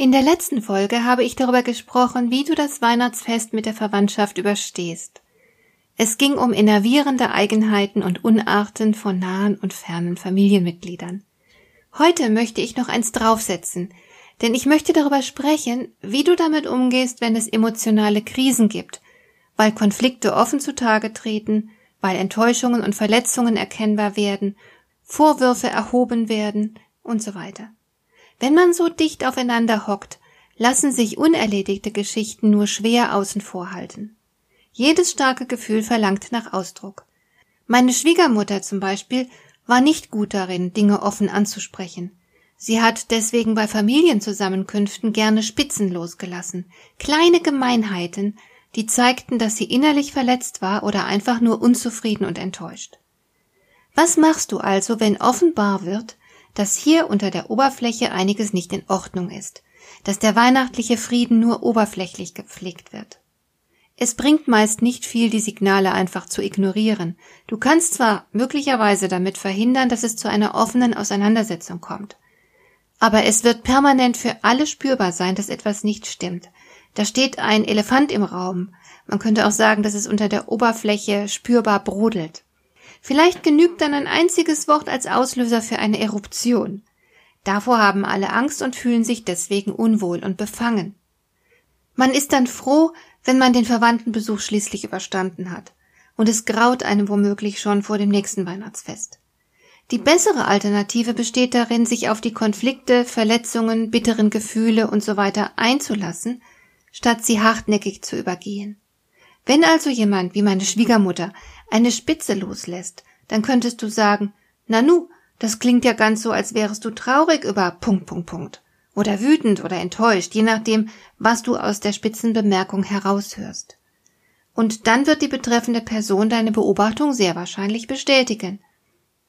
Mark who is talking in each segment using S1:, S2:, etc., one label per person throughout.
S1: In der letzten Folge habe ich darüber gesprochen, wie du das Weihnachtsfest mit der Verwandtschaft überstehst. Es ging um innervierende Eigenheiten und Unarten von nahen und fernen Familienmitgliedern. Heute möchte ich noch eins draufsetzen, denn ich möchte darüber sprechen, wie du damit umgehst, wenn es emotionale Krisen gibt, weil Konflikte offen zutage treten, weil Enttäuschungen und Verletzungen erkennbar werden, Vorwürfe erhoben werden und so weiter. Wenn man so dicht aufeinander hockt, lassen sich unerledigte Geschichten nur schwer außen vor halten. Jedes starke Gefühl verlangt nach Ausdruck. Meine Schwiegermutter zum Beispiel war nicht gut darin, Dinge offen anzusprechen. Sie hat deswegen bei Familienzusammenkünften gerne Spitzen losgelassen, kleine Gemeinheiten, die zeigten, dass sie innerlich verletzt war oder einfach nur unzufrieden und enttäuscht. Was machst du also, wenn offenbar wird, dass hier unter der Oberfläche einiges nicht in Ordnung ist, dass der weihnachtliche Frieden nur oberflächlich gepflegt wird. Es bringt meist nicht viel, die Signale einfach zu ignorieren. Du kannst zwar möglicherweise damit verhindern, dass es zu einer offenen Auseinandersetzung kommt. Aber es wird permanent für alle spürbar sein, dass etwas nicht stimmt. Da steht ein Elefant im Raum. Man könnte auch sagen, dass es unter der Oberfläche spürbar brodelt. Vielleicht genügt dann ein einziges Wort als Auslöser für eine Eruption. Davor haben alle Angst und fühlen sich deswegen unwohl und befangen. Man ist dann froh, wenn man den Verwandtenbesuch schließlich überstanden hat, und es graut einem womöglich schon vor dem nächsten Weihnachtsfest. Die bessere Alternative besteht darin, sich auf die Konflikte, Verletzungen, bitteren Gefühle und so einzulassen, statt sie hartnäckig zu übergehen. Wenn also jemand, wie meine Schwiegermutter, eine Spitze loslässt, dann könntest du sagen, Nanu, das klingt ja ganz so, als wärest du traurig über Punkt, Punkt, Punkt. Oder wütend oder enttäuscht, je nachdem, was du aus der Spitzenbemerkung heraushörst. Und dann wird die betreffende Person deine Beobachtung sehr wahrscheinlich bestätigen.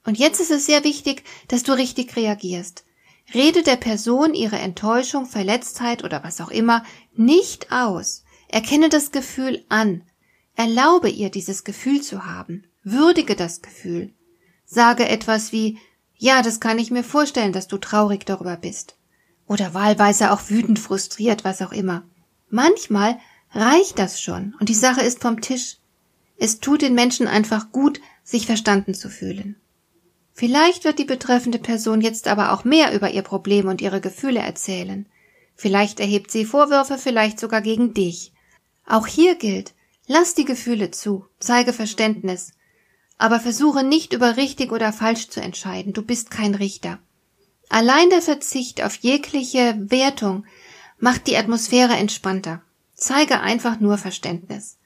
S1: Und jetzt ist es sehr wichtig, dass du richtig reagierst. Rede der Person ihre Enttäuschung, Verletztheit oder was auch immer nicht aus. Erkenne das Gefühl an. Erlaube ihr dieses Gefühl zu haben. Würdige das Gefühl. Sage etwas wie Ja, das kann ich mir vorstellen, dass du traurig darüber bist. Oder wahlweise auch wütend, frustriert, was auch immer. Manchmal reicht das schon und die Sache ist vom Tisch. Es tut den Menschen einfach gut, sich verstanden zu fühlen. Vielleicht wird die betreffende Person jetzt aber auch mehr über ihr Problem und ihre Gefühle erzählen. Vielleicht erhebt sie Vorwürfe, vielleicht sogar gegen dich. Auch hier gilt, lass die Gefühle zu, zeige Verständnis, aber versuche nicht über richtig oder falsch zu entscheiden, du bist kein Richter. Allein der Verzicht auf jegliche Wertung macht die Atmosphäre entspannter. Zeige einfach nur Verständnis.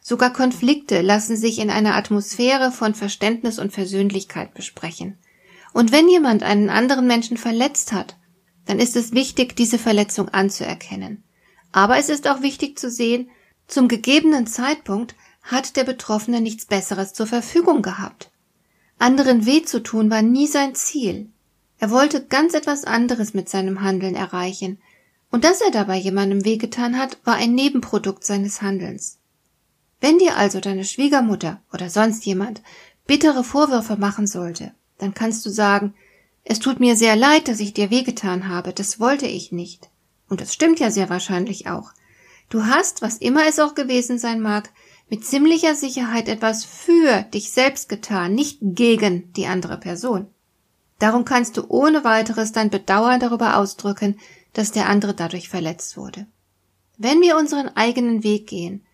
S1: Sogar Konflikte lassen sich in einer Atmosphäre von Verständnis und Versöhnlichkeit besprechen. Und wenn jemand einen anderen Menschen verletzt hat, dann ist es wichtig, diese Verletzung anzuerkennen. Aber es ist auch wichtig zu sehen, zum gegebenen Zeitpunkt hat der Betroffene nichts Besseres zur Verfügung gehabt. Anderen weh zu tun war nie sein Ziel. Er wollte ganz etwas anderes mit seinem Handeln erreichen, und dass er dabei jemandem wehgetan hat, war ein Nebenprodukt seines Handelns. Wenn dir also deine Schwiegermutter oder sonst jemand bittere Vorwürfe machen sollte, dann kannst du sagen, es tut mir sehr leid, dass ich dir wehgetan habe, das wollte ich nicht. Und das stimmt ja sehr wahrscheinlich auch. Du hast, was immer es auch gewesen sein mag, mit ziemlicher Sicherheit etwas für dich selbst getan, nicht gegen die andere Person. Darum kannst du ohne weiteres dein Bedauern darüber ausdrücken, dass der andere dadurch verletzt wurde. Wenn wir unseren eigenen Weg gehen,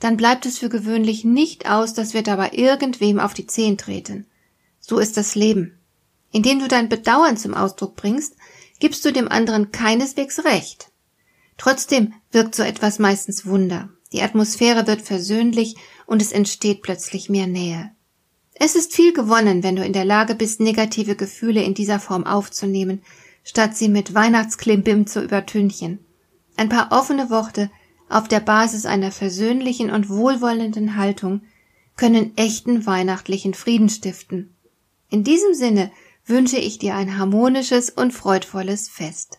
S1: dann bleibt es für gewöhnlich nicht aus, dass wir dabei irgendwem auf die Zehen treten. So ist das Leben. Indem du dein Bedauern zum Ausdruck bringst, gibst du dem anderen keineswegs recht. Trotzdem wirkt so etwas meistens Wunder. Die Atmosphäre wird versöhnlich und es entsteht plötzlich mehr Nähe. Es ist viel gewonnen, wenn du in der Lage bist, negative Gefühle in dieser Form aufzunehmen, statt sie mit Weihnachtsklimbim zu übertünchen. Ein paar offene Worte, auf der Basis einer versöhnlichen und wohlwollenden Haltung können echten weihnachtlichen Frieden stiften. In diesem Sinne wünsche ich dir ein harmonisches und freudvolles Fest.